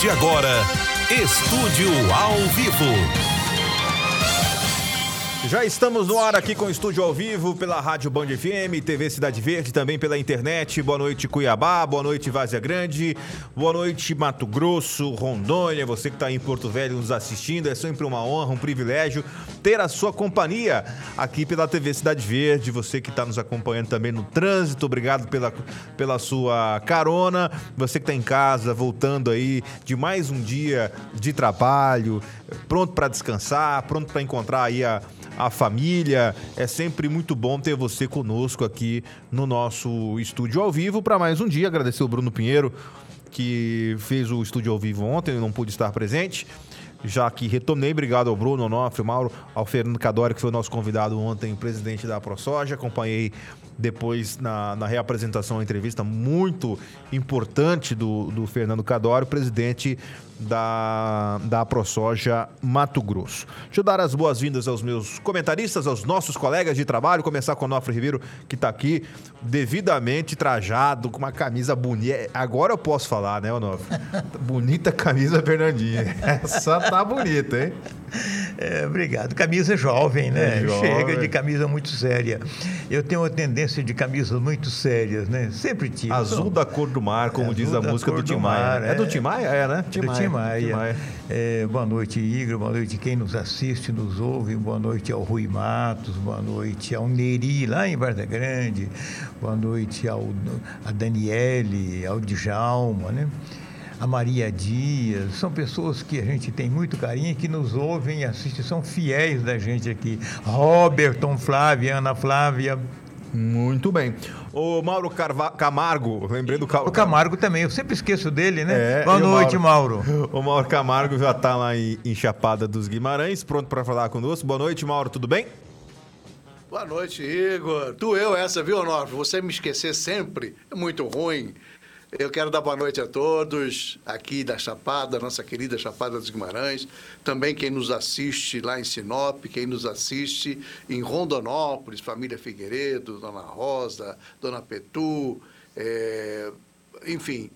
de agora, Estúdio ao Vivo. Já estamos no ar aqui com o estúdio ao vivo pela Rádio Band FM, TV Cidade Verde, também pela internet. Boa noite, Cuiabá, boa noite, Vazia Grande, boa noite, Mato Grosso, Rondônia, você que está em Porto Velho nos assistindo. É sempre uma honra, um privilégio ter a sua companhia aqui pela TV Cidade Verde. Você que está nos acompanhando também no trânsito, obrigado pela, pela sua carona. Você que está em casa, voltando aí de mais um dia de trabalho, pronto para descansar, pronto para encontrar aí a a família. É sempre muito bom ter você conosco aqui no nosso estúdio ao vivo para mais um dia. Agradecer o Bruno Pinheiro que fez o estúdio ao vivo ontem, não pude estar presente. Já que retornei, obrigado ao Bruno, ao Nofre, ao Mauro, ao Fernando Cadori, que foi o nosso convidado ontem, presidente da ProSoja. Acompanhei depois na, na reapresentação, a entrevista muito importante do, do Fernando Cadori, presidente da, da ProSoja Mato Grosso. Deixa eu dar as boas-vindas aos meus comentaristas, aos nossos colegas de trabalho, começar com o Onofre Ribeiro, que está aqui devidamente trajado, com uma camisa bonita. Agora eu posso falar, né, Onofre? bonita camisa Fernandinha. Essa tá bonita, hein? É, obrigado. Camisa jovem, né? É jovem. Chega de camisa muito séria. Eu tenho uma tendência de camisas muito sérias, né? Sempre tive. Azul da cor do mar, como é, diz a música do Tim Maia. É. é do Tim Maia? É, né? Tim Maia. Maia. Maia. É, boa noite, Igor. Boa noite quem nos assiste, nos ouve. Boa noite ao Rui Matos. Boa noite ao Neri, lá em Varda Grande. Boa noite ao a Daniele, ao Djalma, né? a Maria Dias, são pessoas que a gente tem muito carinho, que nos ouvem e assistem, são fiéis da gente aqui. Roberton, Flávia, Ana Flávia, muito bem. O Mauro Carva Camargo, lembrei do Camargo. O Camargo também, eu sempre esqueço dele, né? É, Boa noite, Mauro. Mauro. O Mauro Camargo já está lá em, em Chapada dos Guimarães, pronto para falar conosco. Boa noite, Mauro, tudo bem? Boa noite, Igor. Tu, eu, essa, viu, Onofre? Você me esquecer sempre é muito ruim. Eu quero dar boa noite a todos aqui da Chapada, nossa querida Chapada dos Guimarães, também quem nos assiste lá em Sinop, quem nos assiste em Rondonópolis, família Figueiredo, Dona Rosa, Dona Petu, é, enfim,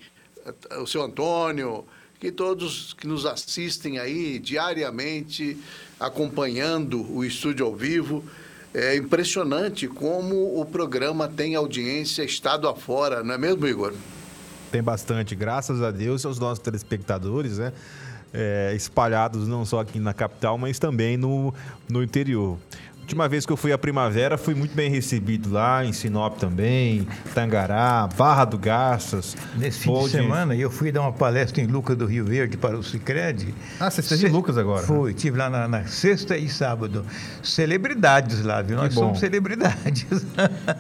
o seu Antônio, que todos que nos assistem aí diariamente, acompanhando o estúdio ao vivo. É impressionante como o programa tem audiência estado afora, não é mesmo, Igor? Tem bastante, graças a Deus, aos nossos telespectadores, né? É, espalhados não só aqui na capital, mas também no, no interior. Última vez que eu fui à Primavera, fui muito bem recebido lá, em Sinop também, Tangará, Barra do Garças. Nesse fim de semana, eu fui dar uma palestra em Lucas do Rio Verde para o Cicred. Ah, você esteve em Lucas agora? Fui, estive lá na, na, sexta e sábado. Celebridades lá, viu? Que Nós bom. somos celebridades.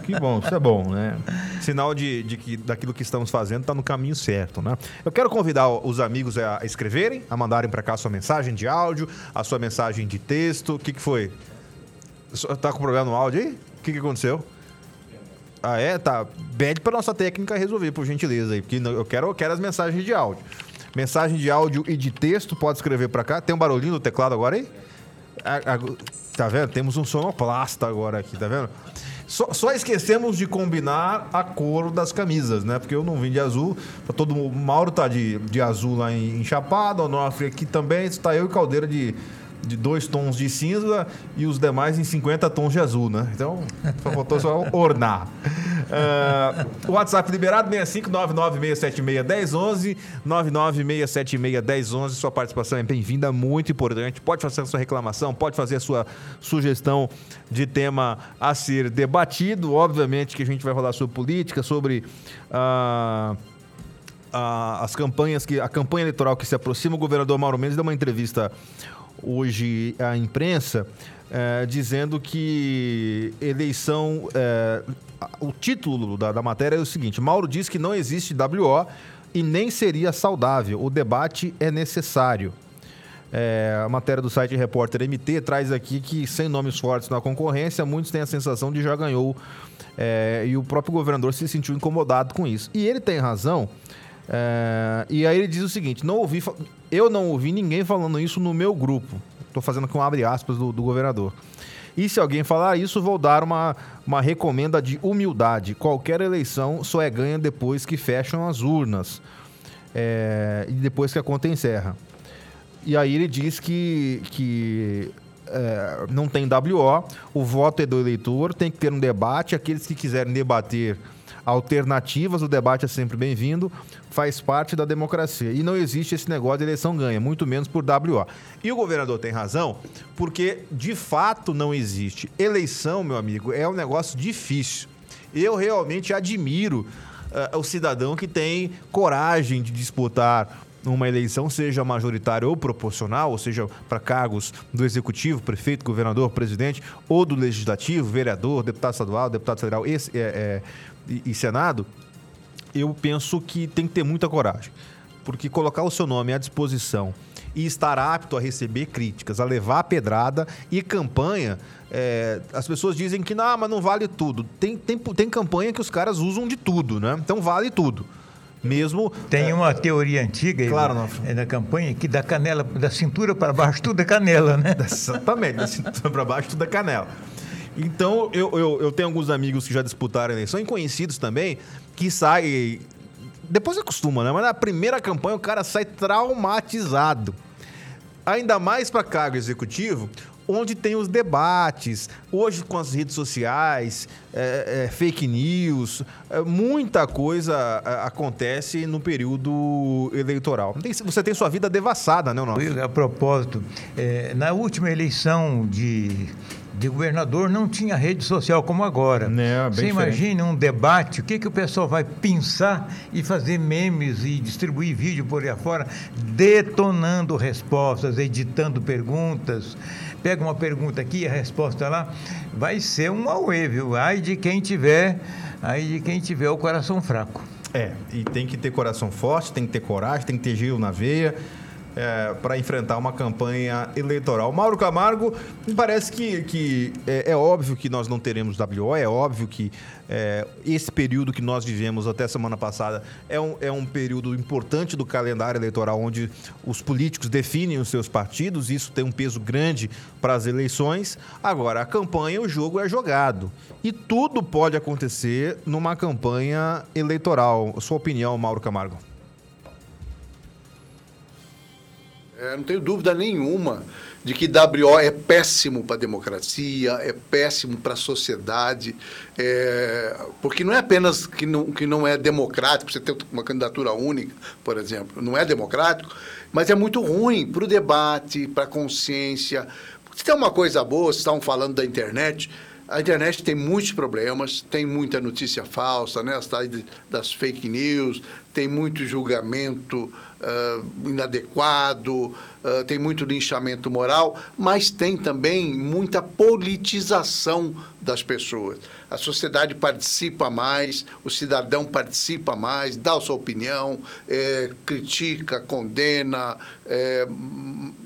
Que bom, isso é bom, né? Sinal de, de que daquilo que estamos fazendo está no caminho certo, né? Eu quero convidar os amigos a escreverem, a mandarem para cá a sua mensagem de áudio, a sua mensagem de texto. O que, que foi? Tá com problema no áudio aí? O que, que aconteceu? Ah, é? Tá. Pede pra nossa técnica resolver, por gentileza aí. Porque eu quero, eu quero as mensagens de áudio. Mensagem de áudio e de texto, pode escrever pra cá. Tem um barulhinho no teclado agora aí? tá vendo? Temos um sonoplasta agora aqui, tá vendo? Só, só, esquecemos de combinar a cor das camisas, né? Porque eu não vim de azul. Tá todo Mauro tá de, de azul lá em, em Chapada, o Nofre aqui também. Está eu e Caldeira de de dois tons de cinza e os demais em 50 tons de azul, né? Então, só faltou só ornar. Uh, WhatsApp liberado 65996761011 996761011 Sua participação é bem-vinda, muito importante. Pode fazer a sua reclamação, pode fazer a sua sugestão de tema a ser debatido. Obviamente que a gente vai falar sobre política, sobre uh, as campanhas que a campanha eleitoral que se aproxima. O governador Mauro Mendes deu uma entrevista hoje à imprensa é, dizendo que eleição. É, o título da, da matéria é o seguinte: Mauro diz que não existe WO e nem seria saudável. O debate é necessário. É, a matéria do site Repórter MT traz aqui que, sem nomes fortes na concorrência, muitos têm a sensação de já ganhou. É, e o próprio governador se sentiu incomodado com isso. E ele tem razão. É, e aí ele diz o seguinte: não ouvi, eu não ouvi ninguém falando isso no meu grupo. Estou fazendo com abre aspas do, do, governador. E se alguém falar isso, vou dar uma, uma recomenda de humildade. Qualquer eleição só é ganha depois que fecham as urnas. é, e depois que a conta encerra. E aí ele diz que, que é, não tem WO, o voto é do eleitor, tem que ter um debate, aqueles que quiserem debater alternativas, o debate é sempre bem-vindo, faz parte da democracia. E não existe esse negócio de eleição ganha, muito menos por WO. E o governador tem razão, porque de fato não existe. Eleição, meu amigo, é um negócio difícil. Eu realmente admiro uh, o cidadão que tem coragem de disputar uma eleição, seja majoritária ou proporcional, ou seja, para cargos do executivo, prefeito, governador, presidente, ou do legislativo, vereador, deputado estadual, deputado federal e, é, é, e, e Senado, eu penso que tem que ter muita coragem. Porque colocar o seu nome à disposição e estar apto a receber críticas, a levar a pedrada e campanha. É, as pessoas dizem que não, mas não vale tudo. Tem, tem, tem campanha que os caras usam de tudo, né? Então vale tudo. Mesmo. Tem é, uma teoria antiga claro, não. É, na campanha que da canela, da cintura para baixo, tudo é canela, né? Exatamente, da cintura para baixo, tudo é canela. Então, eu, eu, eu, tenho alguns amigos que já disputaram a eleição, e conhecidos também, que saem. Depois acostuma, né? Mas na primeira campanha o cara sai traumatizado. Ainda mais para cargo executivo, onde tem os debates, hoje com as redes sociais, é, é, fake news, é, muita coisa é, acontece no período eleitoral. Você tem sua vida devassada, né, não? A propósito, é, na última eleição de de governador não tinha rede social como agora. É, Você imagina um debate, o que, que o pessoal vai pensar e fazer memes e distribuir vídeo por aí afora, detonando respostas, editando perguntas. Pega uma pergunta aqui e a resposta lá. Vai ser um auê, viu? Ai de quem tiver, ai de quem tiver o coração fraco. É, e tem que ter coração forte, tem que ter coragem, tem que ter gelo na veia é, para enfrentar uma campanha eleitoral. Mauro Camargo, parece que, que é, é, óbvio que nós não teremos WO, é óbvio que é, esse período que nós vivemos até semana passada é um, é um período importante do calendário eleitoral, onde os políticos definem os seus partidos, isso tem um peso grande para as eleições. Agora, a campanha, o jogo é jogado. E tudo pode acontecer numa campanha eleitoral. Sua opinião, Mauro Camargo? É, não tenho dúvida nenhuma de que WO é péssimo para a democracia, é péssimo para a sociedade, é, porque não é apenas que não, que não é democrático, você ter uma candidatura única, por exemplo, não é democrático, mas é muito ruim para o debate, para a consciência. Se tem uma coisa boa, vocês estavam falando da internet, a internet tem muitos problemas, tem muita notícia falsa, né? As das fake news, tem muito julgamento uh, inadequado, uh, tem muito linchamento moral, mas tem também muita politização das pessoas. A sociedade participa mais, o cidadão participa mais, dá a sua opinião, é, critica, condena, é,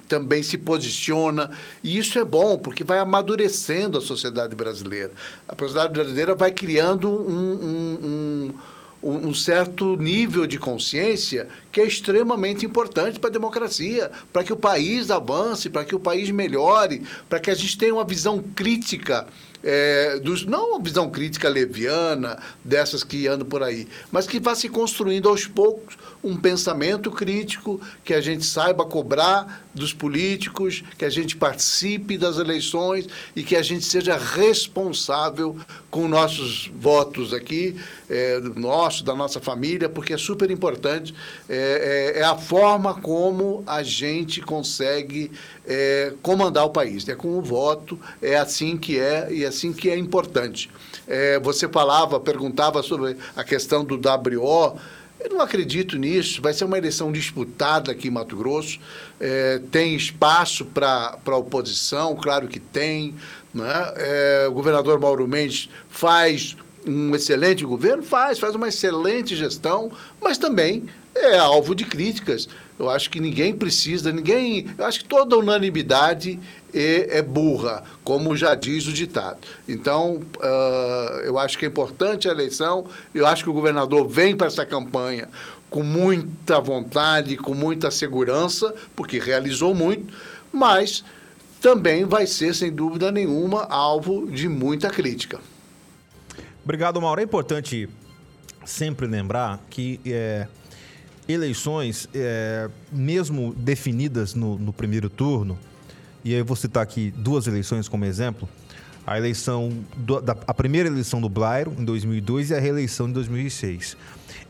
também se posiciona. E isso é bom, porque vai amadurecendo a sociedade brasileira. A sociedade brasileira vai criando um, um, um um certo nível de consciência que é extremamente importante para a democracia, para que o país avance, para que o país melhore, para que a gente tenha uma visão crítica é, dos, não uma visão crítica leviana, dessas que andam por aí, mas que vá se construindo aos poucos um pensamento crítico, que a gente saiba cobrar dos políticos, que a gente participe das eleições e que a gente seja responsável com nossos votos aqui, é, nosso, da nossa família, porque é super importante. É, é, é a forma como a gente consegue é, comandar o país. É com o voto, é assim que é e é assim que é importante. Você falava, perguntava sobre a questão do WO. Eu não acredito nisso. Vai ser uma eleição disputada aqui em Mato Grosso. É, tem espaço para a oposição, claro que tem. Né? É, o governador Mauro Mendes faz um excelente governo? Faz, faz uma excelente gestão, mas também é alvo de críticas. Eu acho que ninguém precisa, ninguém. Eu acho que toda unanimidade é, é burra, como já diz o ditado. Então, uh, eu acho que é importante a eleição. Eu acho que o governador vem para essa campanha com muita vontade, com muita segurança, porque realizou muito, mas também vai ser, sem dúvida nenhuma, alvo de muita crítica. Obrigado, Mauro. É importante sempre lembrar que é, eleições, é, mesmo definidas no, no, primeiro turno, e aí eu vou citar aqui duas eleições como exemplo, a eleição do, da, a primeira eleição do Blairo em 2002 e a reeleição em 2006.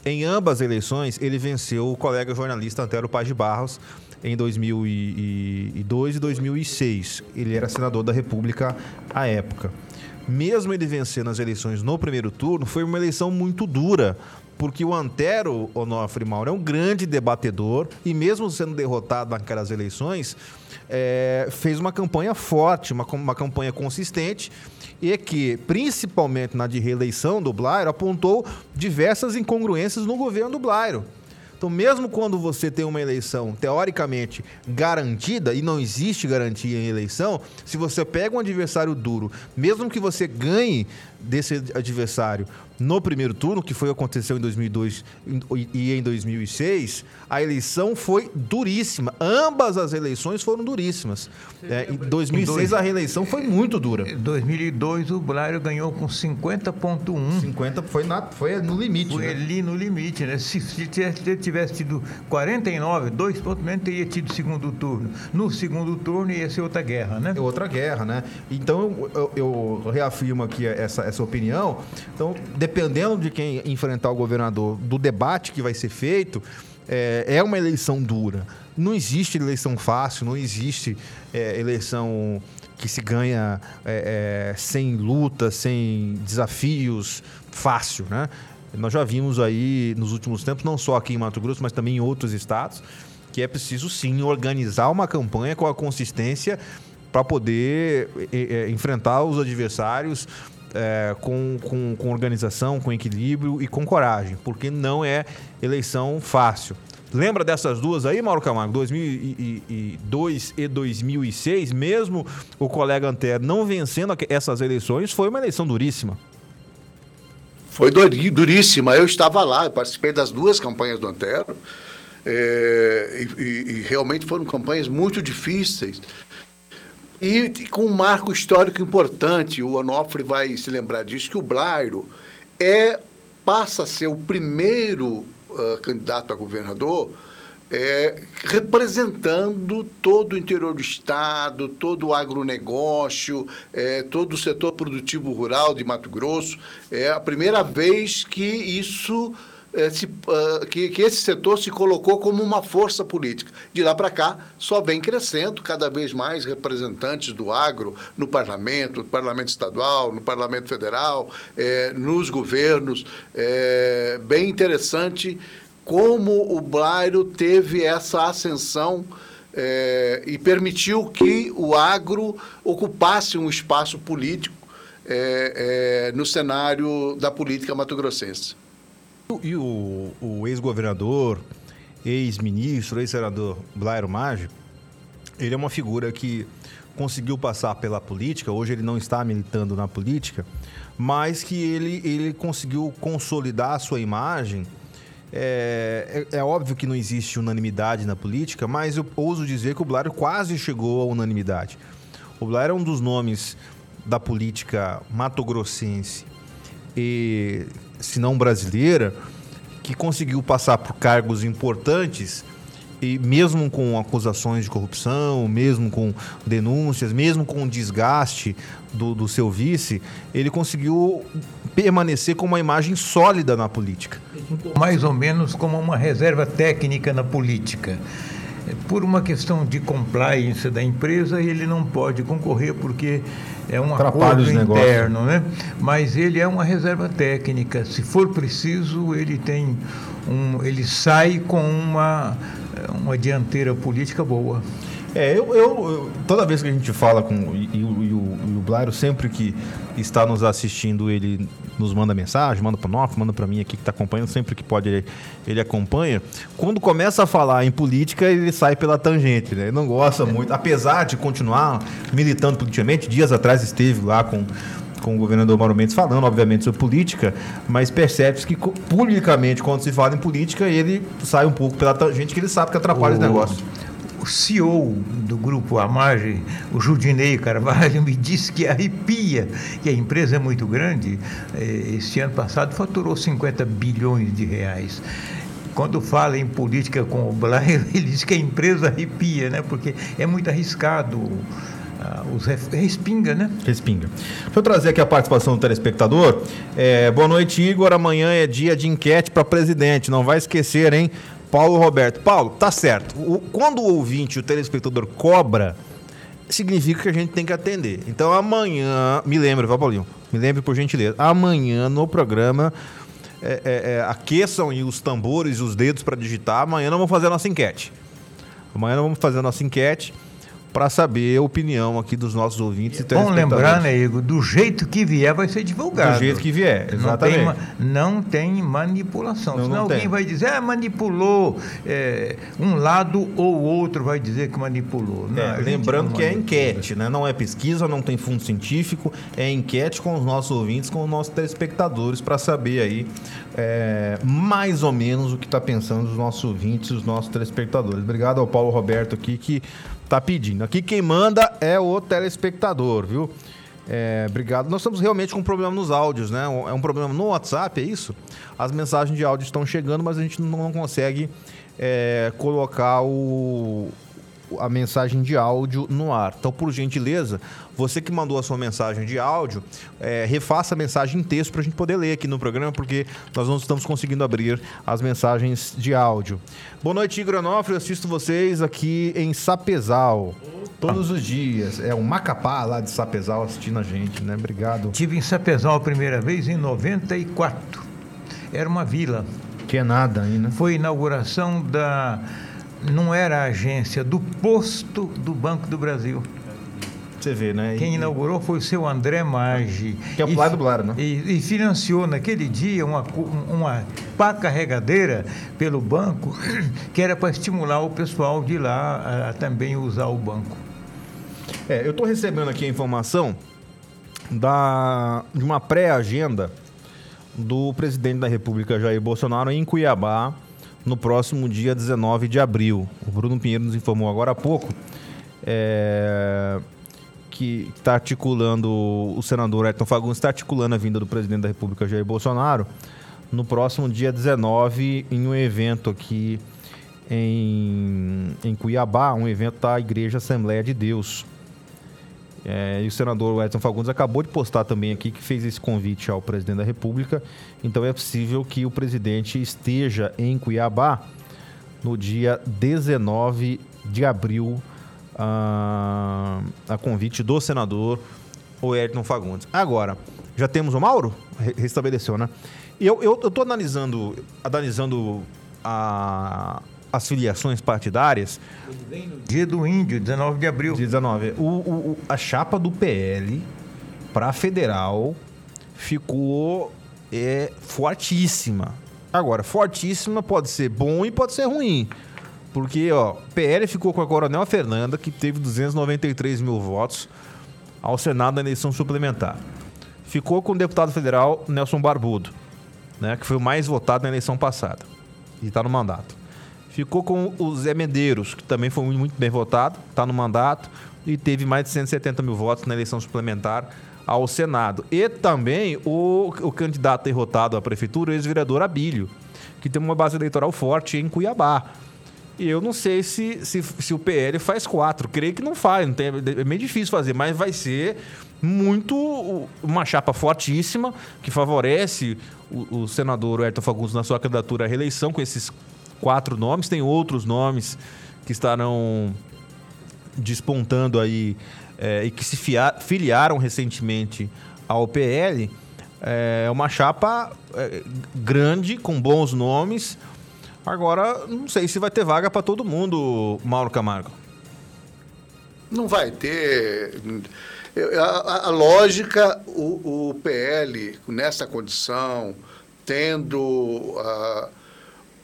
Em ambas as eleições, ele venceu o colega jornalista Antero Paz de Barros em 2002 e 2006. Ele era senador da República à época. Mesmo ele vencendo as eleições no primeiro turno, foi uma eleição muito dura, porque o Antero Onofre Mauro é um grande debatedor e mesmo sendo derrotado naquelas eleições, é, fez uma campanha forte, uma, uma campanha consistente e que, principalmente na de reeleição do Blairo, apontou diversas incongruências no governo do Blairo. Então, mesmo quando você tem uma eleição teoricamente garantida, e não existe garantia em eleição, se você pega um adversário duro, mesmo que você ganhe desse adversário no primeiro turno, que foi aconteceu em 2002 e em 2006, a eleição foi duríssima. Ambas as eleições foram duríssimas. É, em 2006 a reeleição foi muito dura. Em 2002 o Blário ganhou com 50.1. 50 foi, na, foi no limite. Foi né? ali no limite, né? Se, se tivesse tido 49, dois pontos menos teria tido segundo turno. No segundo turno ia ser outra guerra, né? Outra guerra, né? Então eu, eu, eu reafirmo aqui essa, essa opinião. Então, dependendo de quem enfrentar o governador, do debate que vai ser feito, é, é uma eleição dura. Não existe eleição fácil, não existe é, eleição que se ganha é, é sem luta, sem desafios, fácil, né? Nós já vimos aí nos últimos tempos, não só aqui em Mato Grosso, mas também em outros estados, que é preciso sim organizar uma campanha com a consistência para poder é, é, enfrentar os adversários é, com, com, com organização, com equilíbrio e com coragem, porque não é eleição fácil. Lembra dessas duas aí, Mauro Camargo? 2002 e 2006, mesmo o colega Antero não vencendo essas eleições, foi uma eleição duríssima. Foi duríssima. Eu estava lá, eu participei das duas campanhas do Antero. É, e, e, realmente foram campanhas muito difíceis. E com um marco histórico importante, o Onofre vai se lembrar disso, que o Blairo é, passa a ser o primeiro uh, candidato a governador é, representando todo o interior do Estado, todo o agronegócio, é, todo o setor produtivo rural de Mato Grosso. É a primeira vez que isso uh, que, que, esse setor se colocou como uma força política. De lá para cá, só vem crescendo cada vez mais representantes do agro no parlamento, no parlamento estadual, no parlamento federal, é, nos governos. É bem interessante como o Blairo teve essa ascensão e permitiu que o agro ocupasse um espaço político no cenário da política mato-grossense. E o, o ex-governador, ex-ministro, ex-senador Blairo Maggi, ele é uma figura que conseguiu passar pela política, hoje ele não está militando na política, mas que ele, ele conseguiu consolidar a sua imagem. É, é, é, óbvio que não existe unanimidade na política, mas eu ouso dizer que o Blairo quase chegou à unanimidade. O Blairo é um dos nomes da política matogrossense e se não brasileira, que conseguiu passar por cargos importantes e mesmo com acusações de corrupção, mesmo com denúncias, mesmo com desgaste do, do seu vice, ele conseguiu permanecer com uma imagem sólida na política. Mais ou menos como uma reserva técnica na política. Por uma questão de compliance da empresa, ele não pode concorrer porque é um acordo interno, né? Mas ele é uma reserva técnica. Se for preciso, ele tem um, ele sai com uma uma dianteira política boa. É, eu, eu, toda vez que a gente fala com e, e, o, o Blairo, sempre que está nos assistindo, ele nos manda mensagem, manda para nós, manda para mim aqui que está acompanhando, sempre que pode ele, ele, acompanha. Quando começa a falar em política, ele sai pela tangente, né? Ele não gosta muito, apesar de continuar militando politicamente. Dias atrás esteve lá com com o governador Mauro Mendes falando, obviamente, sobre política, mas percebe-se que publicamente, quando se fala em política, ele sai um pouco pela tangente que ele sabe que atrapalha o, os negócios o CEO do grupo Amage, o Judinei Carvalho, me disse que arrepia, que a empresa é muito grande. Eh, este ano passado faturou 50 bilhões de reais. quando fala em política com o Blair, ele diz que a empresa arrepia, né? Porque é muito arriscado. Uh, os respinga, né? Respinga. Deixa eu trazer aqui a participação do telespectador. É, boa noite, Igor. Amanhã é dia de enquete para presidente. Não vai esquecer, hein? Paulo Roberto. Paulo, tá certo. O, quando o ouvinte, o telespectador, cobra, significa que a gente tem que atender. Então amanhã, me lembre, vai, Paulinho, me lembre por gentileza. Amanhã no programa é, é, é, aqueçam os tambores e os dedos para digitar. Amanhã nós vamos fazer a nossa enquete. Amanhã nós vamos fazer a nossa enquete para saber a opinião aqui dos nossos ouvintes. É bom lembrar, né, Igor, do jeito que vier vai ser divulgado. Do jeito que vier, exatamente. Não tem, não tem manipulação. Não, Senão não alguém tem. vai dizer, ah, manipulou. É, um lado ou outro vai dizer que manipulou. Não, é, lembrando que é enquete, né? não é pesquisa, não tem fundo científico, é enquete com os nossos ouvintes, com os nossos telespectadores, para saber aí é, mais ou menos o que está pensando os nossos ouvintes, os nossos telespectadores. Obrigado ao Paulo Roberto aqui que tá pedindo. Aqui quem manda é o telespectador, viu? É, obrigado. Nós estamos realmente com um problema nos áudios, né? É um problema no WhatsApp, é isso? As mensagens de áudio estão chegando, mas a gente não consegue é, colocar o, a mensagem de áudio no ar. Então, por gentileza, você que mandou a sua mensagem de áudio, é, refaça a mensagem em texto para a gente poder ler aqui no programa, porque nós não estamos conseguindo abrir as mensagens de áudio. Boa noite, Igor Onofre. Eu assisto vocês aqui em Sapezal. Todos os dias. É um Macapá lá de Sapezal assistindo a gente, né? Obrigado. Tive em Sapezal a primeira vez em 94. Era uma vila. Que é nada ainda. Foi inauguração da não era a agência do posto do Banco do Brasil. Você vê, né? Quem inaugurou foi o seu André Maggi. Que é o pai do Blaro, né? E, e, financiou naquele dia uma, uma pá carregadeira pelo banco, que era para estimular o pessoal de lá a, a também usar o banco. É, eu estou recebendo aqui a informação da, de uma pré-agenda do presidente da República, Jair Bolsonaro, em Cuiabá, no próximo dia 19 de abril. O Bruno Pinheiro nos informou agora há pouco é, que está articulando, o senador Ayrton Fagundes está articulando a vinda do presidente da República, Jair Bolsonaro, no próximo dia 19, em um evento aqui em, em Cuiabá, um evento da Igreja Assembleia de Deus. É, e o senador Edson Fagundes acabou de postar também aqui que fez esse convite ao presidente da República. Então é possível que o presidente esteja em Cuiabá no dia 19 de abril, a, a convite do senador Ayrton Fagundes. Agora, já temos o Mauro? Restabeleceu, né? E eu estou analisando, analisando a, as filiações partidárias. Dia do Índio, 19 de abril. Dia 19. O, o, a chapa do PL para federal ficou é, fortíssima. Agora, fortíssima pode ser bom e pode ser ruim. Porque, ó, PL ficou com a Coronel Fernanda, que teve 293 mil votos ao Senado na eleição suplementar. Ficou com o deputado federal Nelson Barbudo, né, que foi o mais votado na eleição passada. E está no mandato. Ficou com o Zé Medeiros, que também foi muito bem votado, está no mandato e teve mais de 170 mil votos na eleição suplementar ao Senado. E também o, o candidato derrotado à prefeitura, o ex-vereador Abílio, que tem uma base eleitoral forte em Cuiabá. E eu não sei se, se, se, o PL faz quatro. Creio que não faz. Não tem, é meio difícil fazer, mas vai ser muito uma chapa fortíssima que favorece o, o senador Ayrton Fagundes na sua candidatura à reeleição com esses quatro nomes, tem outros nomes que estarão despontando aí é, e que se filiaram recentemente ao PL. É uma chapa é, grande, com bons nomes. Agora, não sei se vai ter vaga para todo mundo, Mauro Camargo. Não vai ter. A, a lógica, o, o, PL, nessa condição, tendo. Uh,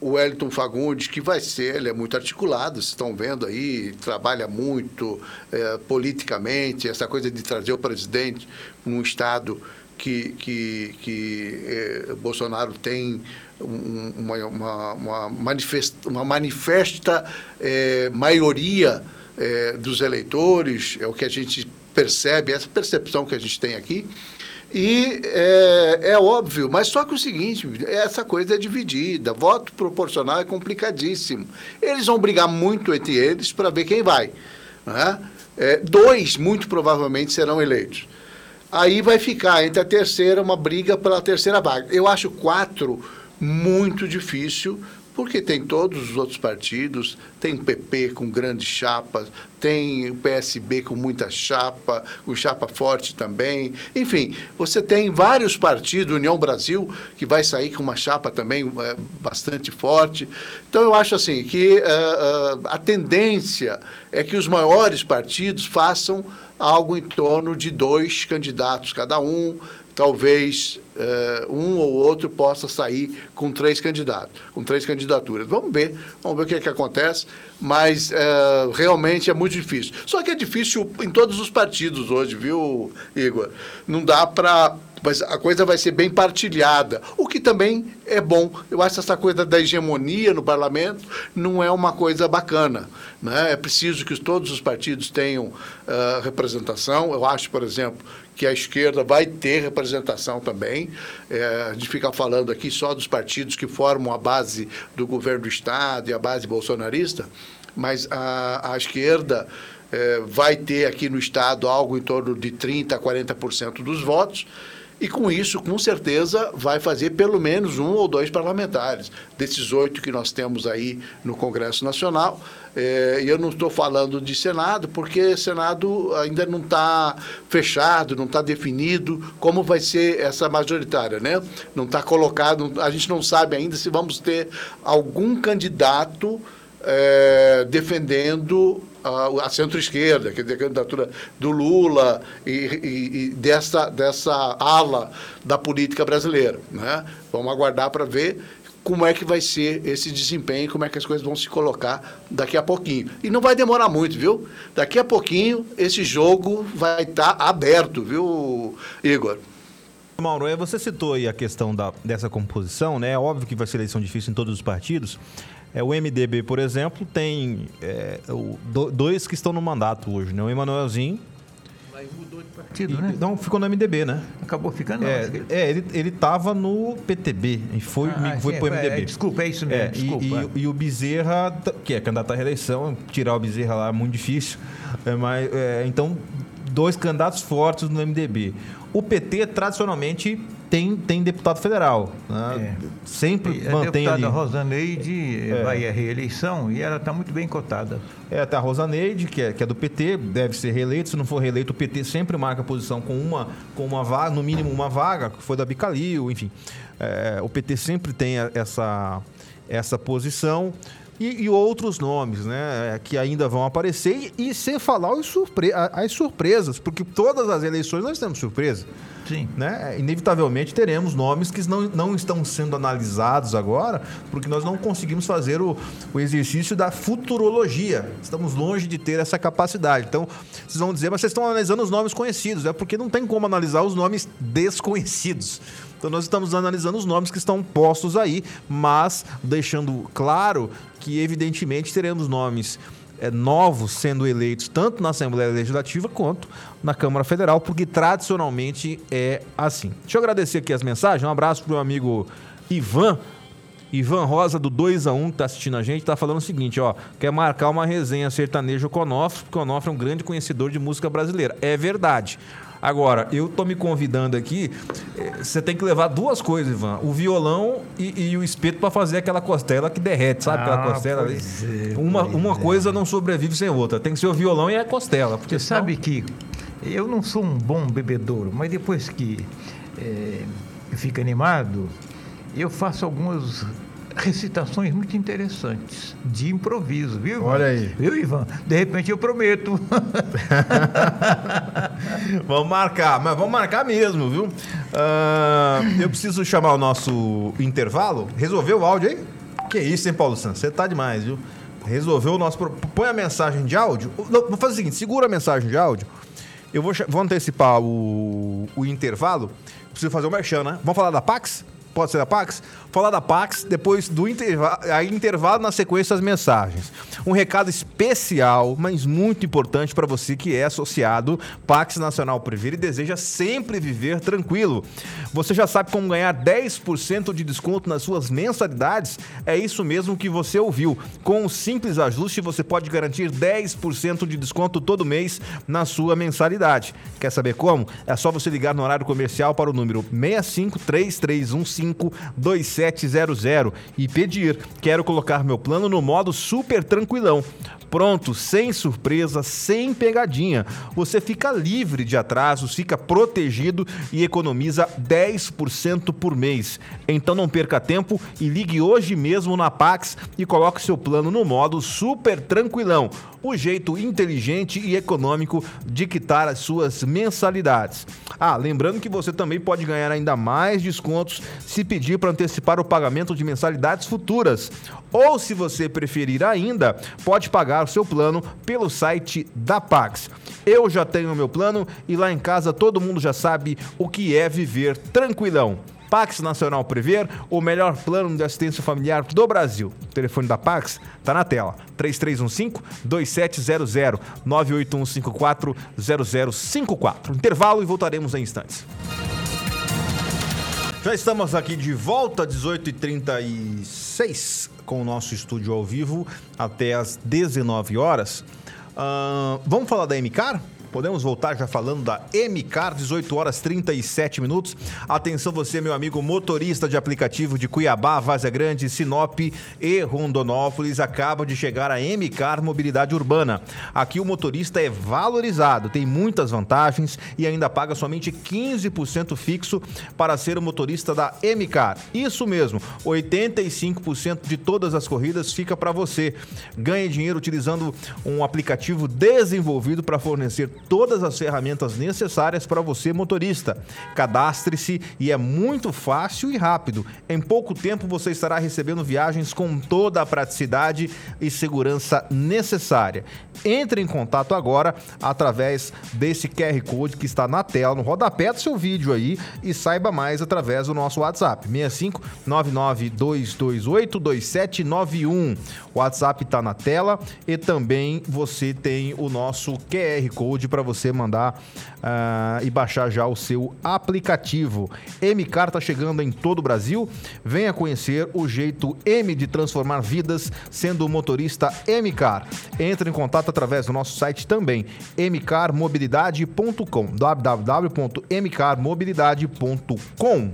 o Wellington Fagundes, que vai ser, ele é muito articulado, vocês estão vendo aí, trabalha muito é, politicamente, essa coisa de trazer o presidente num Estado que, que, que é, Bolsonaro tem uma, uma, uma, manifesta, uma manifesta é, maioria é, dos eleitores, é o que a gente percebe, essa percepção que a gente tem aqui. E é, é, óbvio, mas só que o seguinte, essa coisa é dividida. Voto proporcional é complicadíssimo. Eles vão brigar muito entre eles para ver quem vai. Né? É, dois, muito provavelmente, serão eleitos. Aí vai ficar entre a terceira, uma briga pela terceira vaga. Eu acho quatro muito difícil, porque tem todos os outros partidos, tem o PP com grandes chapas, tem o PSB com muita chapa, com chapa forte também. Enfim, você tem vários partidos, União Brasil, que vai sair com uma chapa também é, bastante forte. Então, eu acho assim que uh, uh, a tendência é que os maiores partidos façam algo em torno de dois candidatos cada um, talvez uh, um ou outro possa sair com três candidatos, com três candidaturas. Vamos ver, vamos ver o que, é que acontece, mas uh, realmente é muito difícil. Só que é difícil em todos os partidos hoje, viu, Igor? Não dá para mas a coisa vai ser bem partilhada, o que também é bom. Eu acho essa coisa da hegemonia no parlamento não é uma coisa bacana. Né? É preciso que todos os partidos tenham uh, representação. Eu acho, por exemplo, que a esquerda vai ter representação também. É, a gente fica falando aqui só dos partidos que formam a base do governo do Estado e a base bolsonarista, mas a, a esquerda é, vai ter aqui no Estado algo em torno de 30% a 40% dos votos. E com isso, com certeza, vai fazer pelo menos um ou dois parlamentares, desses oito que nós temos aí no Congresso Nacional. É, e eu não estou falando de Senado, porque Senado ainda não está fechado, não está definido como vai ser essa majoritária, né? Não está colocado, a gente não sabe ainda se vamos ter algum candidato é, defendendo a, a centro-esquerda, quer dizer, a candidatura do Lula e, e, e, dessa, dessa ala da política brasileira. Né? Vamos aguardar para ver como é que vai ser esse desempenho, como é que as coisas vão se colocar daqui a pouquinho. E não vai demorar muito, viu? Daqui a pouquinho esse jogo vai estar tá aberto, viu, Igor? Mauro, é, você citou aí a questão da, dessa composição, né? É óbvio que vai ser eleição difícil em todos os partidos, é, o MDB, por exemplo, tem é, o, do, dois que estão no mandato hoje, né? O Emanuelzinho. Mas mudou de partido, e, né? Não, ficou no MDB, né? Acabou ficando. É, é ele, ele tava no PTB e foi, ah, foi sim, pro MDB. É, desculpa, é isso mesmo. É, desculpa. E, e, e, o Bezerra, que é candidato à reeleição, tirar o Bezerra lá é muito difícil. É, mas, é, então, dois candidatos fortes no MDB. O PT, tradicionalmente, tem, tem deputado federal. Né? É. Sempre e mantém. A deputada ali. Rosaneide é. vai à reeleição e ela está muito bem cotada. É, até a Rosaneide, que é, que é do PT, deve ser reeleito. Se não for reeleito, o PT sempre marca posição com uma, com uma vaga, no mínimo uma vaga, que foi da Bicalil, enfim. É, o PT sempre tem essa, essa posição. E, e, outros nomes, né, que ainda vão aparecer e, e sem falar as, surpre as surpresas, porque todas as eleições nós temos surpresa. Sim. Né? Inevitavelmente teremos nomes que não, não estão sendo analisados agora, porque nós não conseguimos fazer o, o exercício da futurologia. Estamos longe de ter essa capacidade. Então, vocês vão dizer, mas vocês estão analisando os nomes conhecidos. É porque não tem como analisar os nomes desconhecidos. Então nós estamos analisando os nomes que estão postos aí, mas deixando claro que evidentemente teremos nomes é, novos sendo eleitos tanto na Assembleia Legislativa quanto na Câmara Federal, porque tradicionalmente é assim. Deixa eu agradecer aqui as mensagens. Um abraço para o amigo Ivan. Ivan Rosa, do 2 a 1 que está assistindo a gente, está falando o seguinte, ó, quer marcar uma resenha sertanejo com Onofre, porque o Onofre é um grande conhecedor de música brasileira. É verdade. Agora, eu tô me convidando aqui, eh, você tem que levar duas coisas, Ivan. O violão e, e o espeto para fazer aquela costela que derrete, sabe? aquela ah, costela ali. É, uma uma é. coisa não sobrevive sem outra. Tem que ser o violão e a costela. Porque você senão... sabe que eu não sou um bom bebedouro, mas depois que é, fica animado, eu faço algumas recitações muito interessantes, de improviso, viu? Ivan? Olha aí. Viu, Ivan? De repente eu prometo. vamos marcar, mas vamos marcar mesmo, viu? Uh, eu preciso chamar o nosso intervalo. Resolveu o áudio aí? Que isso, hein, Paulo Santos? Você tá demais, viu? Resolveu o nosso. Põe a mensagem de áudio. Não, vou fazer o seguinte: segura a mensagem de áudio. Eu vou, vou antecipar o, o intervalo. Preciso fazer o um merchan, né? Vamos falar da Pax? Pode ser da Pax? Falar da Pax, depois do intervalo, intervalo na sequência das mensagens. Um recado especial, mas muito importante para você que é associado Pax Nacional Prever e deseja sempre viver tranquilo. Você já sabe como ganhar 10% de desconto nas suas mensalidades? É isso mesmo que você ouviu. Com um simples ajuste, você pode garantir 10% de desconto todo mês na sua mensalidade. Quer saber como? É só você ligar no horário comercial para o número 6533152700 e pedir: "Quero colocar meu plano no modo super tranquilão" pronto, sem surpresa, sem pegadinha. Você fica livre de atrasos, fica protegido e economiza 10% por mês. Então não perca tempo e ligue hoje mesmo na Pax e coloque seu plano no modo super tranquilão. O jeito inteligente e econômico de quitar as suas mensalidades. Ah, lembrando que você também pode ganhar ainda mais descontos se pedir para antecipar o pagamento de mensalidades futuras. Ou, se você preferir ainda, pode pagar o seu plano pelo site da Pax. Eu já tenho o meu plano e lá em casa todo mundo já sabe o que é viver tranquilão. Pax Nacional Prever, o melhor plano de assistência familiar do Brasil. O telefone da Pax está na tela. 3315-2700 981540054. Intervalo e voltaremos em instantes. Já estamos aqui de volta, 18h36, com o nosso estúdio ao vivo até às 19 horas. Uh, vamos falar da MCAR? Podemos voltar já falando da MCAR, 18 horas 37 minutos. Atenção você, meu amigo motorista de aplicativo de Cuiabá, Vazia Grande, Sinop e Rondonópolis, acaba de chegar a MCAR Mobilidade Urbana. Aqui o motorista é valorizado, tem muitas vantagens e ainda paga somente 15% fixo para ser o motorista da MCAR. Isso mesmo, 85% de todas as corridas fica para você. Ganhe dinheiro utilizando um aplicativo desenvolvido para fornecer todas as ferramentas necessárias para você, motorista. Cadastre-se e é muito fácil e rápido. Em pouco tempo você estará recebendo viagens com toda a praticidade e segurança necessária. Entre em contato agora através desse QR Code que está na tela, no rodapé do seu vídeo aí e saiba mais através do nosso WhatsApp 65 99228 2791. O WhatsApp está na tela e também você tem o nosso QR Code para você mandar uh, e baixar já o seu aplicativo. MCAR está chegando em todo o Brasil. Venha conhecer o jeito M de transformar vidas sendo motorista MCAR. Entre em contato através do nosso site também, mcarmobilidade.com www.mcarmobilidade.com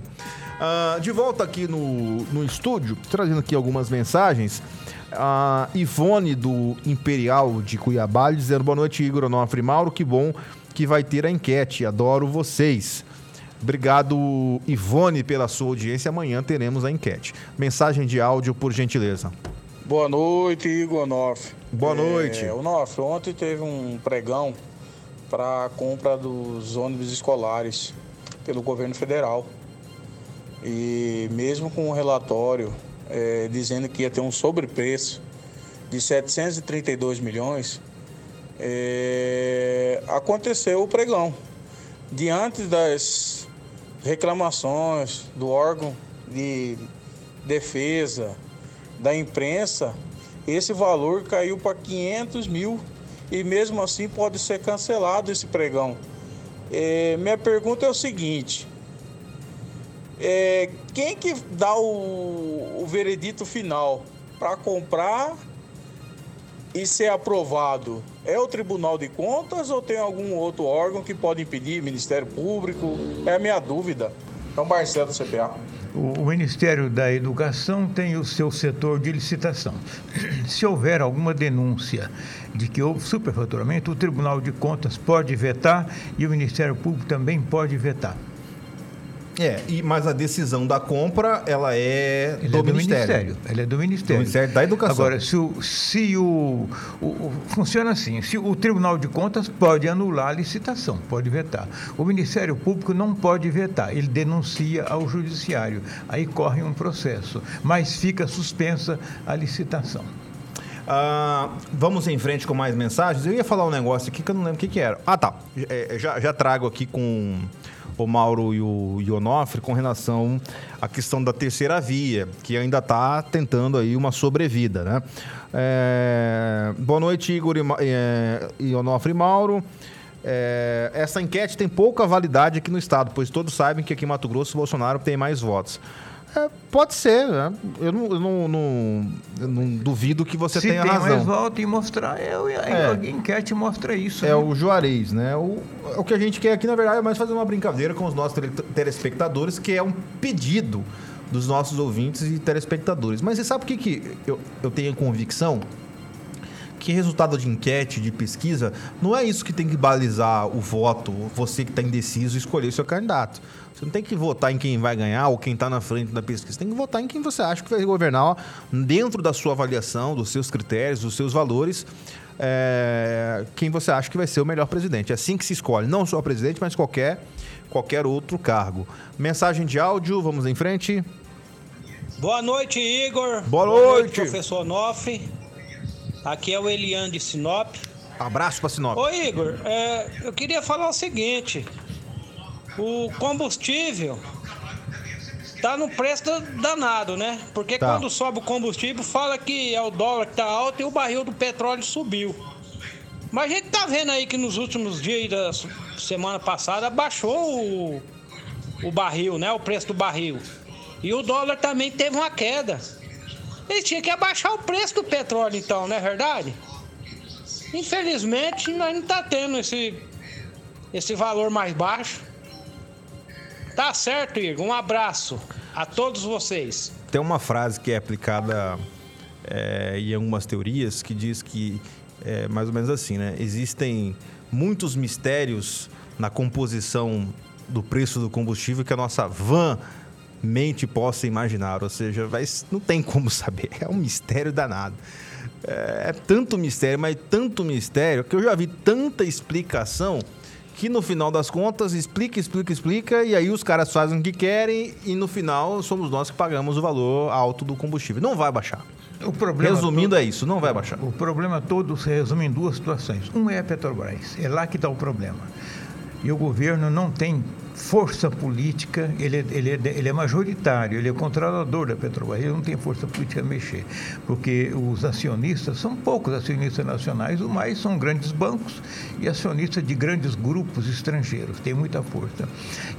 uh, De volta aqui no, no estúdio, trazendo aqui algumas mensagens a Ivone do Imperial de Cuiabá dizendo boa noite, Igor Onofre Mauro, que bom que vai ter a enquete, adoro vocês. Obrigado, Ivone, pela sua audiência. Amanhã teremos a enquete. Mensagem de áudio, por gentileza. Boa noite, Igor Onofre. Boa noite. É, Onofre, ontem teve um pregão para a compra dos ônibus escolares pelo governo federal. E mesmo com o relatório é, dizendo que ia ter um sobrepreço de 732 milhões, é, aconteceu o pregão. Diante das reclamações do órgão de defesa, da imprensa, esse valor caiu para 500 mil e mesmo assim pode ser cancelado esse pregão. É, minha pergunta é o seguinte: é, quem que dá o, o veredito final para comprar e ser aprovado? É o Tribunal de Contas ou tem algum outro órgão que pode impedir? Ministério Público? É a minha dúvida. Então, Marcelo do CPA. O Ministério da Educação tem o seu setor de licitação. Se houver alguma denúncia de que houve superfaturamento, o Tribunal de Contas pode vetar e o Ministério Público também pode vetar. É, e, mas a decisão da compra, ela é Ele do, é do ministério. Ministério. Ela é do Ministério. Do Ministério da Educação. Agora, se o, se o, o, o- Funciona assim: se o Tribunal de Contas pode anular a licitação, pode vetar. O Ministério Público não pode vetar, ele denuncia ao Judiciário. Aí corre um processo, mas fica suspensa a licitação. Ah, vamos em frente com mais mensagens. Eu ia falar um negócio aqui que eu não lembro o que, que era. Ah, tá. É, já, já trago aqui com, o Mauro e o, Onofre, com relação à questão da terceira via, que ainda está tentando aí uma sobrevida, né? É, boa noite, Igor e, é, e Onofre e Mauro. É, essa enquete tem pouca validade aqui no estado, pois todos sabem que aqui em Mato Grosso o Bolsonaro tem mais votos. É, pode ser, né? Eu não, eu não, não, eu não duvido que você Se tenha tem razão. mais volta e mostrar, é, é. a enquete mostra isso. É né? o Juarez, né? O, o que a gente quer aqui, na verdade, é mais fazer uma brincadeira com os nossos tele- telespectadores, que é um pedido dos nossos ouvintes e telespectadores. Mas você sabe o que, que eu, eu tenho convicção? Que resultado de enquete, de pesquisa, não é isso que tem que balizar o voto, você que está indeciso, escolher seu candidato. Você não tem que votar em quem vai ganhar ou quem está na frente da pesquisa. Você tem que votar em quem você acha que vai governar dentro da sua avaliação, dos seus critérios, dos seus valores, é, quem você acha que vai ser o melhor presidente. É assim que se escolhe, não só o presidente, mas qualquer, qualquer outro cargo. Mensagem de áudio, vamos em frente. Boa noite, Igor. Boa noite. professor Noff. Aqui é o Elian de Sinop. Abraço para Sinop. Ô, Igor, é, eu queria falar o seguinte: o combustível tá no preço da- danado, né? Porque Tá. quando sobe o combustível, fala que é o dólar que tá alto e o barril do petróleo subiu. Mas a gente tá vendo aí que nos últimos dias da semana passada baixou o, o barril, né? O preço do barril. E o dólar também teve uma queda. Eles tinham que abaixar o preço do petróleo, então, não é verdade? Infelizmente, nós não tá tendo esse, esse valor mais baixo. Tá certo, Igor. Um abraço a todos vocês. Tem uma frase que é aplicada é, em algumas teorias que diz que é mais ou menos assim, né? Existem muitos mistérios na composição do preço do combustível que a nossa van mente possa imaginar. Ou seja, vai, não tem como saber. É um mistério danado. É, é tanto mistério, mas tanto mistério que eu já vi tanta explicação que no final das contas explica, explica, explica e aí os caras fazem o que querem e no final somos nós que pagamos o valor alto do combustível. Não vai baixar. O problema Resumindo todo- é isso, não vai baixar. O problema todo se resume em duas situações. Um é a Petrobras, é lá que está o problema. E o governo não tem força política, ele, é- ele, é, ele é majoritário, ele é controlador da Petrobras, ele não tem força política a mexer. Porque os acionistas, são poucos acionistas nacionais, o mais são grandes bancos e acionistas de grandes grupos estrangeiros, tem muita força.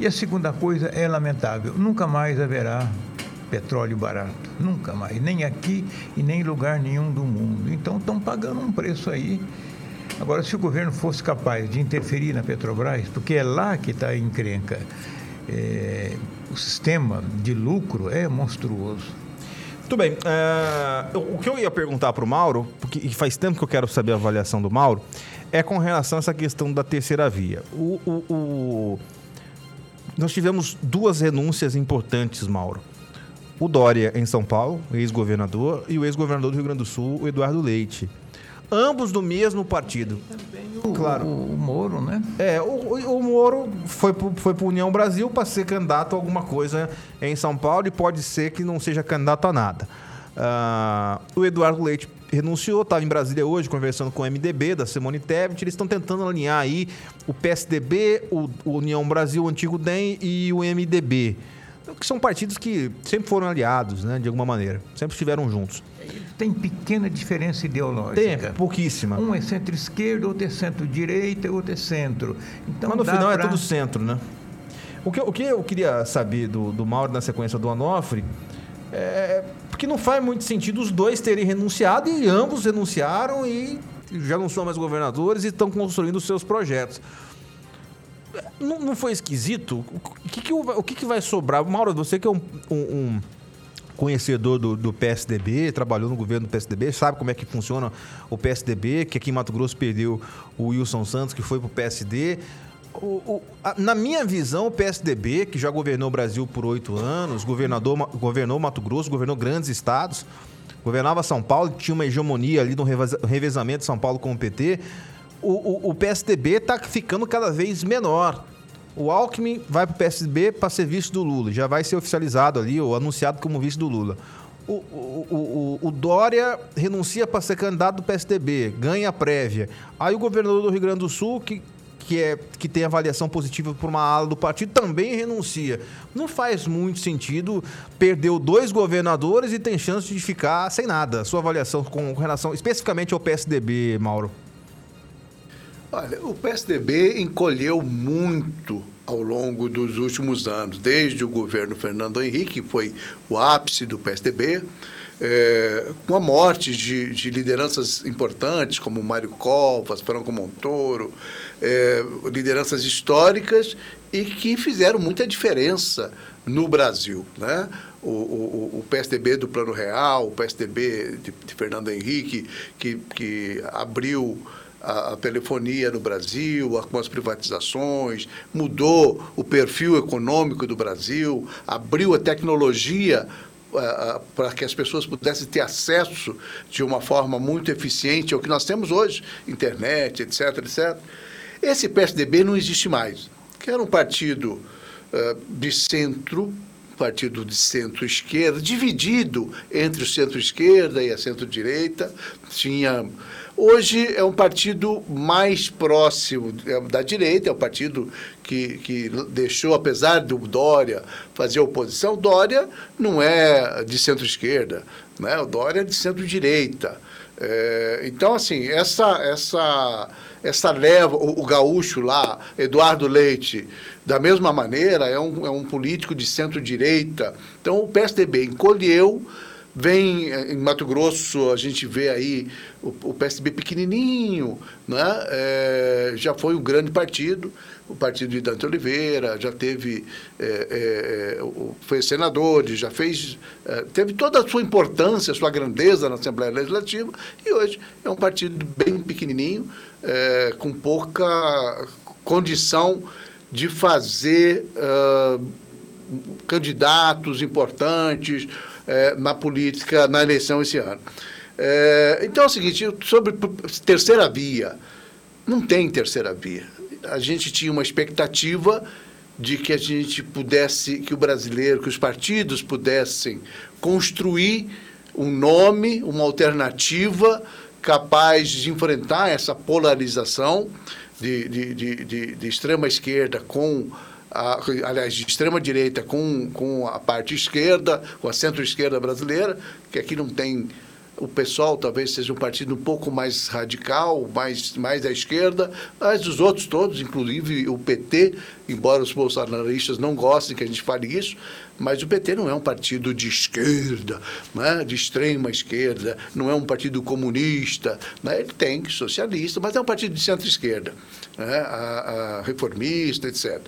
E a segunda coisa é lamentável, nunca mais haverá petróleo barato. Nunca mais. Nem aqui e nem em lugar nenhum do mundo. Então estão pagando um preço aí. Agora, se o governo fosse capaz de interferir na Petrobras, porque é lá que está a encrenca, é, o sistema de lucro é monstruoso. Muito bem. é, o que eu ia perguntar para o Mauro, porque faz tempo que eu quero saber a avaliação do Mauro, é com relação a essa questão da terceira via. O, o- o- Nós tivemos duas renúncias importantes, Mauro. O Dória em São Paulo, ex-governador, e o ex-governador do Rio Grande do Sul, o Eduardo Leite. Ambos do mesmo partido. O, Claro. o, o Moro, né? É, o, o- Moro foi pro, foi pro União Brasil para ser candidato a alguma coisa em São Paulo e pode ser que não seja candidato a nada. Ah, o Eduardo Leite renunciou, estava em Brasília hoje conversando com o MDB da Simone Tebet. Eles estão tentando alinhar aí o PSDB, o, o União Brasil, o antigo DEM e o MDB. Que são partidos que sempre foram aliados, né, de alguma maneira. Sempre estiveram juntos. Tem pequena diferença Tem, ideológica. pouquíssima. Um é centro-esquerda, outro é centro-direita, outro é centro. Então, Mas no final é pra- tudo centro, né? O que, o que eu queria saber do, do Mauro na sequência do Onofre é porque não faz muito sentido os dois terem renunciado e ambos renunciaram e já não são mais governadores e estão construindo seus projetos. Não, não foi esquisito? O que, que, o que, que vai sobrar? Mauro, você que é um, um- um conhecedor do, do PSDB, trabalhou no governo do PSDB, sabe como é que funciona o PSDB, que aqui em Mato Grosso perdeu o Wilson Santos, que foi pro PSD. O- o- a- na minha visão, o PSDB, que já governou o Brasil por oito anos, governador, governou Mato Grosso, governou grandes estados, governava São Paulo, tinha uma hegemonia ali no reveza- revezamento de São Paulo com o PT. O, o- o PSDB está ficando cada vez menor. O Alckmin vai para o PSDB para ser vice do Lula. Já vai ser oficializado ali, ou anunciado como vice do Lula. O, o, o, o- Dória renuncia para ser candidato do PSDB, ganha a prévia. Aí o governador do Rio Grande do Sul, que que, é, que tem avaliação positiva por uma ala do partido também renuncia. Não faz muito sentido, perdeu dois governadores e tem chance de ficar sem nada. Sua avaliação com relação especificamente ao PSDB, Mauro? Olha, o PSDB encolheu muito ao longo dos últimos anos, desde o governo Fernando Henrique, que foi o ápice do PSDB, é, com a morte de, de, lideranças importantes como Mário Covas, Franco Montoro, é, lideranças históricas e que fizeram muita diferença no Brasil. Né? O, o, o PSDB do Plano Real, o PSDB de, de Fernando Henrique, que, que abriu a, a, telefonia no Brasil, com as privatizações, mudou o perfil econômico do Brasil, abriu a tecnologia para que as pessoas pudessem ter acesso de uma forma muito eficiente ao que nós temos hoje, internet, etc, etc. Esse PSDB não existe mais, que era um partido uh, de centro, partido de centro-esquerda, dividido entre o centro-esquerda e a centro-direita, tinha Hoje é um partido mais próximo é, da direita, é um partido que, que deixou, apesar do Dória fazer oposição, Dória não é de centro-esquerda, né? o Dória é de centro-direita. É, então, assim, essa, essa, essa leva, o, o, gaúcho lá, Eduardo Leite, da mesma maneira, é um, é um político de centro-direita. Então, o PSDB encolheu Vem eh, em Mato Grosso, a gente vê aí o, o PSB pequenininho, né? É, já foi um grande partido, o partido de Dante Oliveira, já teve, é, é, foi senador, já fez, teve toda a sua importância, sua grandeza na Assembleia Legislativa, e hoje é um partido bem pequenininho, com pouca condição de fazer uh, candidatos importantes, é, na política, na eleição esse ano. É, então é o seguinte, sobre terceira via, não tem terceira via. A gente tinha uma expectativa de que a gente pudesse, que o brasileiro, que os partidos pudessem construir um nome, uma alternativa capaz de enfrentar essa polarização de, de, de, de, de extrema esquerda com a, aliás, de extrema-direita com, com a parte esquerda, com a centro-esquerda brasileira, que aqui não tem. O pessoal talvez seja um partido um pouco mais radical, mais, mais à esquerda, mas os outros todos, inclusive o PT, embora os bolsonaristas não gostem que a gente fale isso, mas o PT não é um partido de esquerda, né? de extrema esquerda, não é um partido comunista. Né? Ele tem socialista, mas é um partido de centro-esquerda, né? a, a reformista, etc.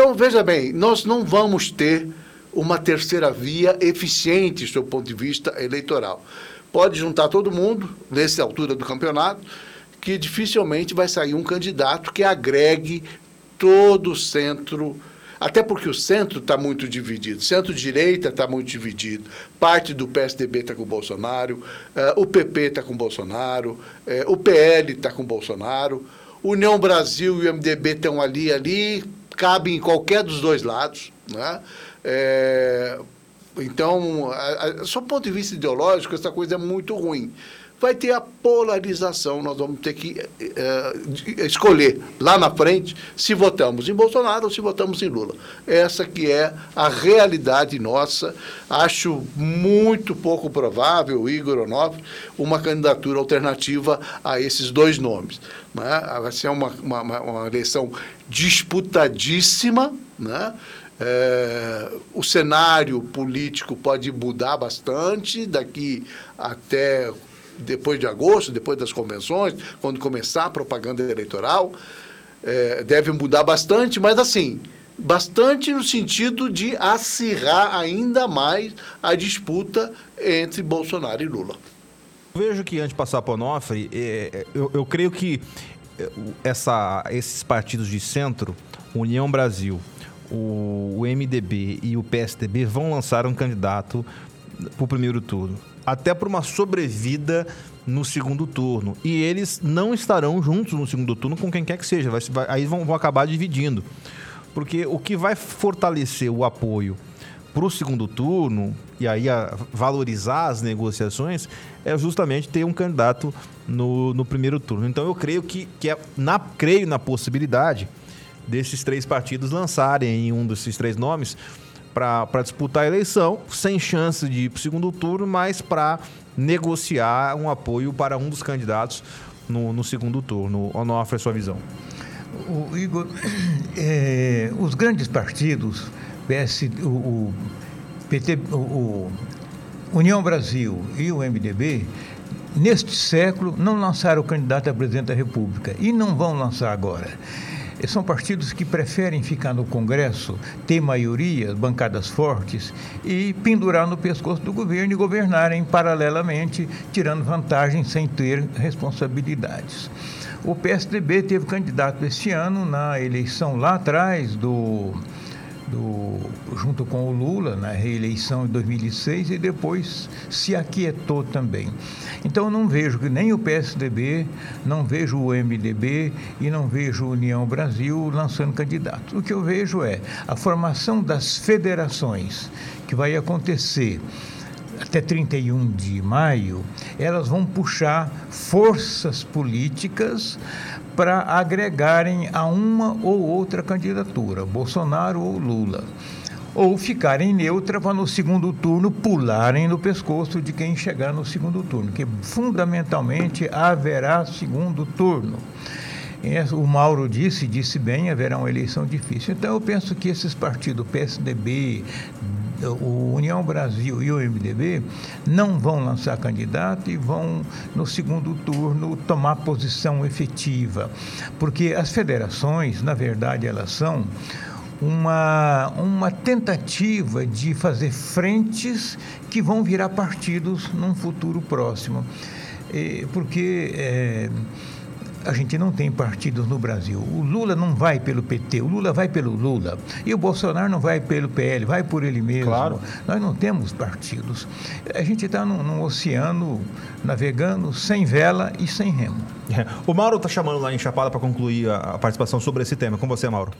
Então, veja bem, nós não vamos ter uma terceira via eficiente do ponto de vista eleitoral. Pode juntar todo mundo, nessa altura do campeonato, que dificilmente vai sair um candidato que agregue todo o centro. Até porque o centro está muito dividido. Centro-direita está muito dividido. Parte do PSDB está com o Bolsonaro, uh, o PP está com o Bolsonaro, uh, o PL está com o Bolsonaro, União Brasil e o MDB estão ali, ali, cabe em qualquer dos dois lados. Né? É, então, a, a, só do ponto de vista ideológico, essa coisa é muito ruim vai ter a polarização. Nós vamos ter que é, escolher lá na frente se votamos em Bolsonaro ou se votamos em Lula. Essa que é a realidade nossa. Acho muito pouco provável, Igor Onofre, uma candidatura alternativa a esses dois nomes. Né? Vai ser uma, uma, uma eleição disputadíssima, né? É, o cenário político pode mudar bastante daqui até depois de agosto, depois das convenções, quando começar a propaganda eleitoral, é, deve mudar bastante, mas assim, bastante no sentido de acirrar ainda mais a disputa entre Bolsonaro e Lula. Vejo que antes de passar para o Onofre, é, é, eu, eu creio que é, essa, esses partidos de centro, União Brasil, o, o MDB e o PSDB vão lançar um candidato para o primeiro turno até por uma sobrevida no segundo turno. E eles não estarão juntos no segundo turno com quem quer que seja. Vai, vai, aí vão, vão acabar dividindo. Porque o que vai fortalecer o apoio para o segundo turno, e aí valorizar as negociações, é justamente ter um candidato no, no primeiro turno. Então eu creio que, que é, na, creio na possibilidade desses três partidos lançarem um desses três nomes para disputar a eleição, sem chance de ir para o segundo turno, mas para negociar um apoio para um dos candidatos no, no segundo turno. Onofre, a sua visão. O Igor, é, os grandes partidos, PS, o, o PT, o, o União Brasil e o MDB, neste século, não lançaram o candidato a presidente da República e não vão lançar agora. São partidos que preferem ficar no Congresso, ter maioria, bancadas fortes e pendurar no pescoço do governo e governarem paralelamente, tirando vantagem sem ter responsabilidades. O PSDB teve candidato este ano na eleição lá atrás do do, junto com o Lula na reeleição em 2006 e depois se aquietou também. Então não vejo que nem o PSDB, não vejo o MDB e não vejo a União Brasil lançando candidatos. O que eu vejo é a formação das federações que vai acontecer até 31 de maio, elas vão puxar forças políticas para agregarem a uma ou outra candidatura, Bolsonaro ou Lula. Ou ficarem neutra para no segundo turno pularem no pescoço de quem chegar no segundo turno, que fundamentalmente haverá segundo turno. O Mauro disse, disse bem, haverá uma eleição difícil. Então eu penso que esses partidos, PSDB, o União Brasil e o MDB não vão lançar candidato e vão, no segundo turno, tomar posição efetiva. Porque as federações, na verdade, elas são uma, uma tentativa de fazer frentes que vão virar partidos num futuro próximo. porque. É, a gente não tem partidos no Brasil. O Lula não vai pelo PT, o Lula vai pelo Lula. E o Bolsonaro não vai pelo PL, vai por ele mesmo. Claro. Nós não temos partidos. A gente está num, num, oceano navegando sem vela e sem remo. É. O Mauro está chamando lá em Chapada para concluir a, a participação sobre esse tema. Com você, Mauro.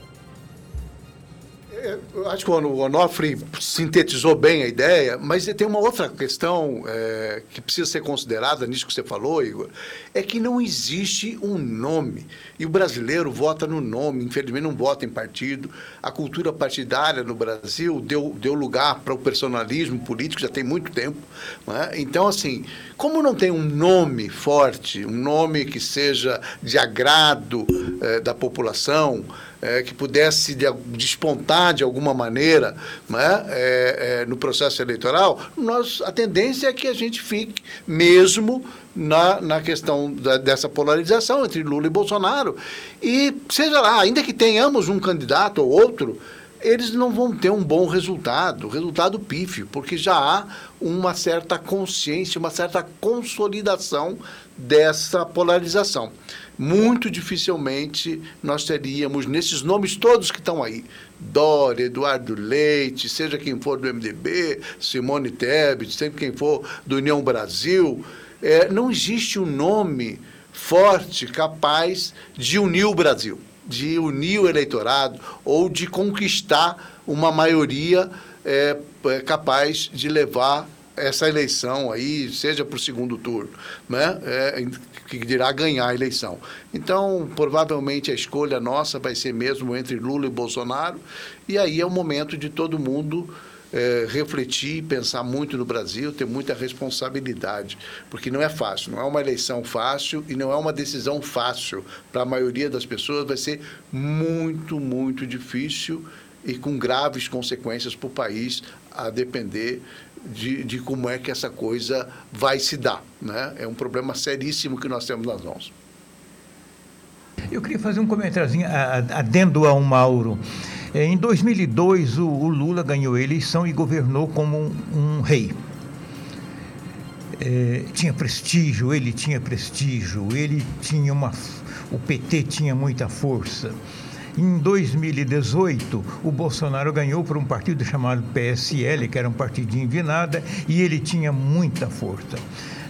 Eu acho que o Onofre sintetizou bem a ideia, mas tem uma outra questão é, que precisa ser considerada nisso que você falou, Igor, é que não existe um nome. E o brasileiro vota no nome, infelizmente não vota em partido. A cultura partidária no Brasil deu, deu lugar para o personalismo político já tem muito tempo. É? Então, assim, como não tem um nome forte, um nome que seja de agrado é, da população, é, que pudesse de, despontar de alguma maneira né, é, é, no processo eleitoral, nós, a tendência é que a gente fique mesmo na, na questão da, dessa polarização entre Lula e Bolsonaro. E, seja lá, ainda que tenhamos um candidato ou outro, eles não vão ter um bom resultado, resultado pífio, porque já há uma certa consciência, uma certa consolidação dessa polarização. Muito dificilmente nós teríamos, nesses nomes todos que estão aí, Dória, Eduardo Leite, seja quem for do MDB, Simone Tebet, seja quem for do União Brasil, é, não existe um nome forte capaz de unir o Brasil, de unir o eleitorado ou de conquistar uma maioria é, é capaz de levar essa eleição aí, seja para o segundo turno, né? É, que dirá ganhar a eleição. Então, provavelmente a escolha nossa vai ser mesmo entre Lula e Bolsonaro, e aí é o momento de todo mundo é, refletir, pensar muito no Brasil, ter muita responsabilidade, porque não é fácil, não é uma eleição fácil e não é uma decisão fácil. Para a maioria das pessoas vai ser muito, muito difícil e com graves consequências para o país, a depender de, de como é que essa coisa vai se dar. Né? É um problema seríssimo que nós temos nas mãos. Eu queria fazer um comentáriozinho adendo ao Mauro. É, em 2002, o, o, Lula ganhou a eleição e governou como um, um rei. É, tinha prestígio, ele tinha prestígio, ele tinha uma. O PT tinha muita força. Em 2018, o Bolsonaro ganhou por um partido chamado PSL, que era um partidinho de nada, e ele tinha muita força.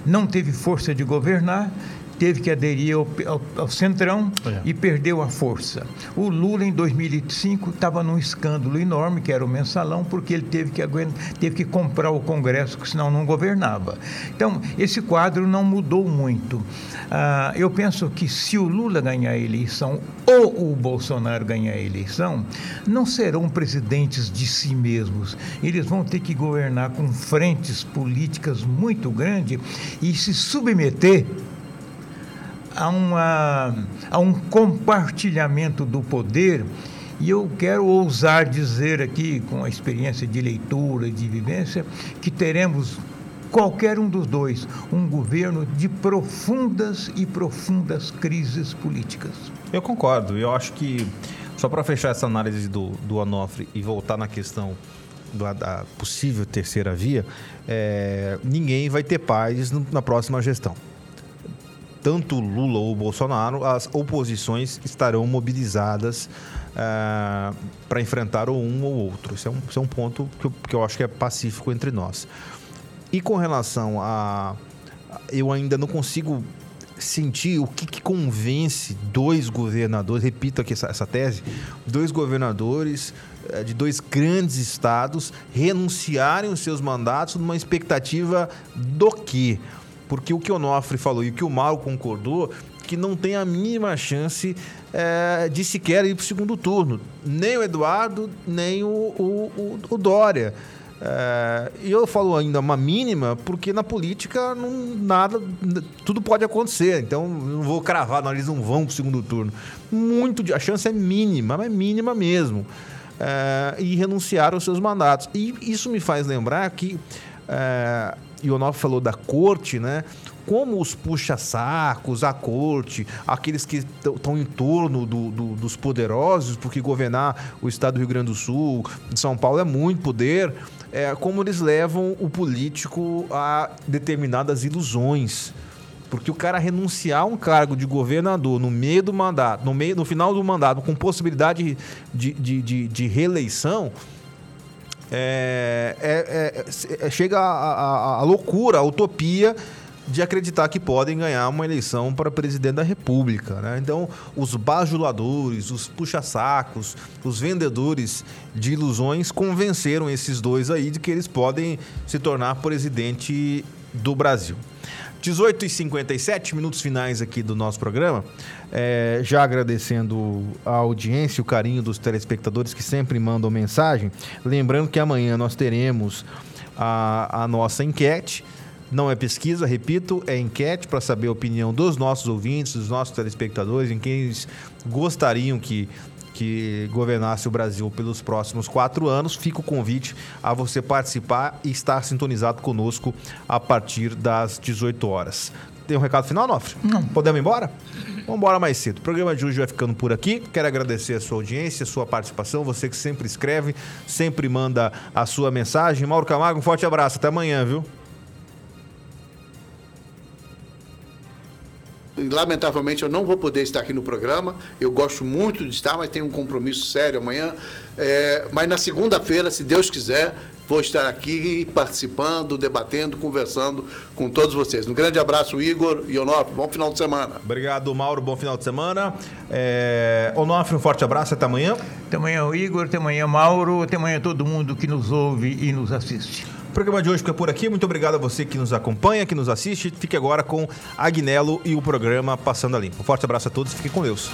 Não teve força de governar, teve que aderir ao, ao, ao Centrão É. e perdeu a força. O Lula, em 2005, estava num escândalo enorme, que era o mensalão, porque ele teve que, aguen- teve que comprar o Congresso, que senão não governava. Então, esse quadro não mudou muito. Ah, eu penso que se o Lula ganhar a eleição ou o Bolsonaro ganhar a eleição, não serão presidentes de si mesmos. Eles vão ter que governar com frentes políticas muito grandes e se submeter a, uma, a um compartilhamento do poder. E eu quero ousar dizer aqui, com a experiência de leitura, de vivência, que teremos, qualquer um dos dois, um governo de profundas e profundas crises políticas. Eu concordo. Eu acho que, só para fechar essa análise do, do Onofre e voltar na questão da possível terceira via, é, ninguém vai ter paz na próxima gestão. Tanto Lula ou Bolsonaro, as oposições estarão mobilizadas para enfrentar ou um ou outro. Isso é um, isso é um ponto que eu, que eu acho que é pacífico entre nós. E com relação a. Eu ainda não consigo sentir o que, que convence dois governadores, repito aqui essa, essa tese, dois governadores eh, de dois grandes estados renunciarem os seus mandatos numa expectativa do quê? Porque o que o Onofre falou e o que o Mauro concordou, que não tem a mínima chance eh, de sequer ir para o segundo turno. Nem o Eduardo, nem o, o, o- o Dória. É, E eu falo ainda uma mínima, porque na política não, nada, tudo pode acontecer. Então não vou cravar, não, eles não vão para o segundo turno. Muito, a chance é mínima, mas é mínima mesmo. É, e renunciar aos seus mandatos. E isso me faz lembrar que é, Ionov falou da corte, né? Como os puxa-sacos, a corte, aqueles que estão em torno do- do- dos poderosos, porque governar o estado do Rio Grande do Sul, de São Paulo, é muito poder, é, como eles levam o político a determinadas ilusões. Porque o cara renunciar a um cargo de governador no meio do mandato, no, meio, no final do mandato, com possibilidade de, de, de, de reeleição, é, é- é- é- chega a loucura, a utopia de acreditar que podem ganhar uma eleição para presidente da República. né? Então, os bajuladores, os puxa-sacos, os vendedores de ilusões convenceram esses dois aí de que eles podem se tornar presidente do Brasil. 18 e 57 minutos finais aqui do nosso programa. É, já agradecendo a audiência, o carinho dos telespectadores que sempre mandam mensagem. Lembrando que amanhã nós teremos a, a nossa enquete. Não é pesquisa, repito, é enquete para saber a opinião dos nossos ouvintes, dos nossos telespectadores, em quem eles gostariam que, que governasse o Brasil pelos próximos quatro anos. Fica o convite a você participar e estar sintonizado conosco a partir das 18 horas. Tem um recado final, Nofre? Não. Podemos ir embora? Vamos embora mais cedo. O programa de hoje vai ficando por aqui. Quero agradecer a sua audiência, a sua participação, você que sempre escreve, sempre manda a sua mensagem. Mauro Camargo, um forte abraço. Até amanhã, viu? Lamentavelmente eu não vou poder estar aqui no programa. Eu gosto muito de estar, mas tenho um compromisso sério amanhã. É, mas na segunda-feira, se Deus quiser, vou estar aqui participando, debatendo, conversando com todos vocês. Um grande abraço, Igor e Onofre. Bom final de semana. Obrigado, Mauro. Bom final de semana. É... Onofre, um forte abraço. Até amanhã. Até amanhã, Igor, até amanhã, Mauro, até amanhã todo mundo que nos ouve e nos assiste. O programa de hoje fica por aqui. Muito obrigado a você que nos acompanha, que nos assiste. Fique agora com Agnello e o programa Passando a Limpo. Um forte abraço a todos. Fique com Deus.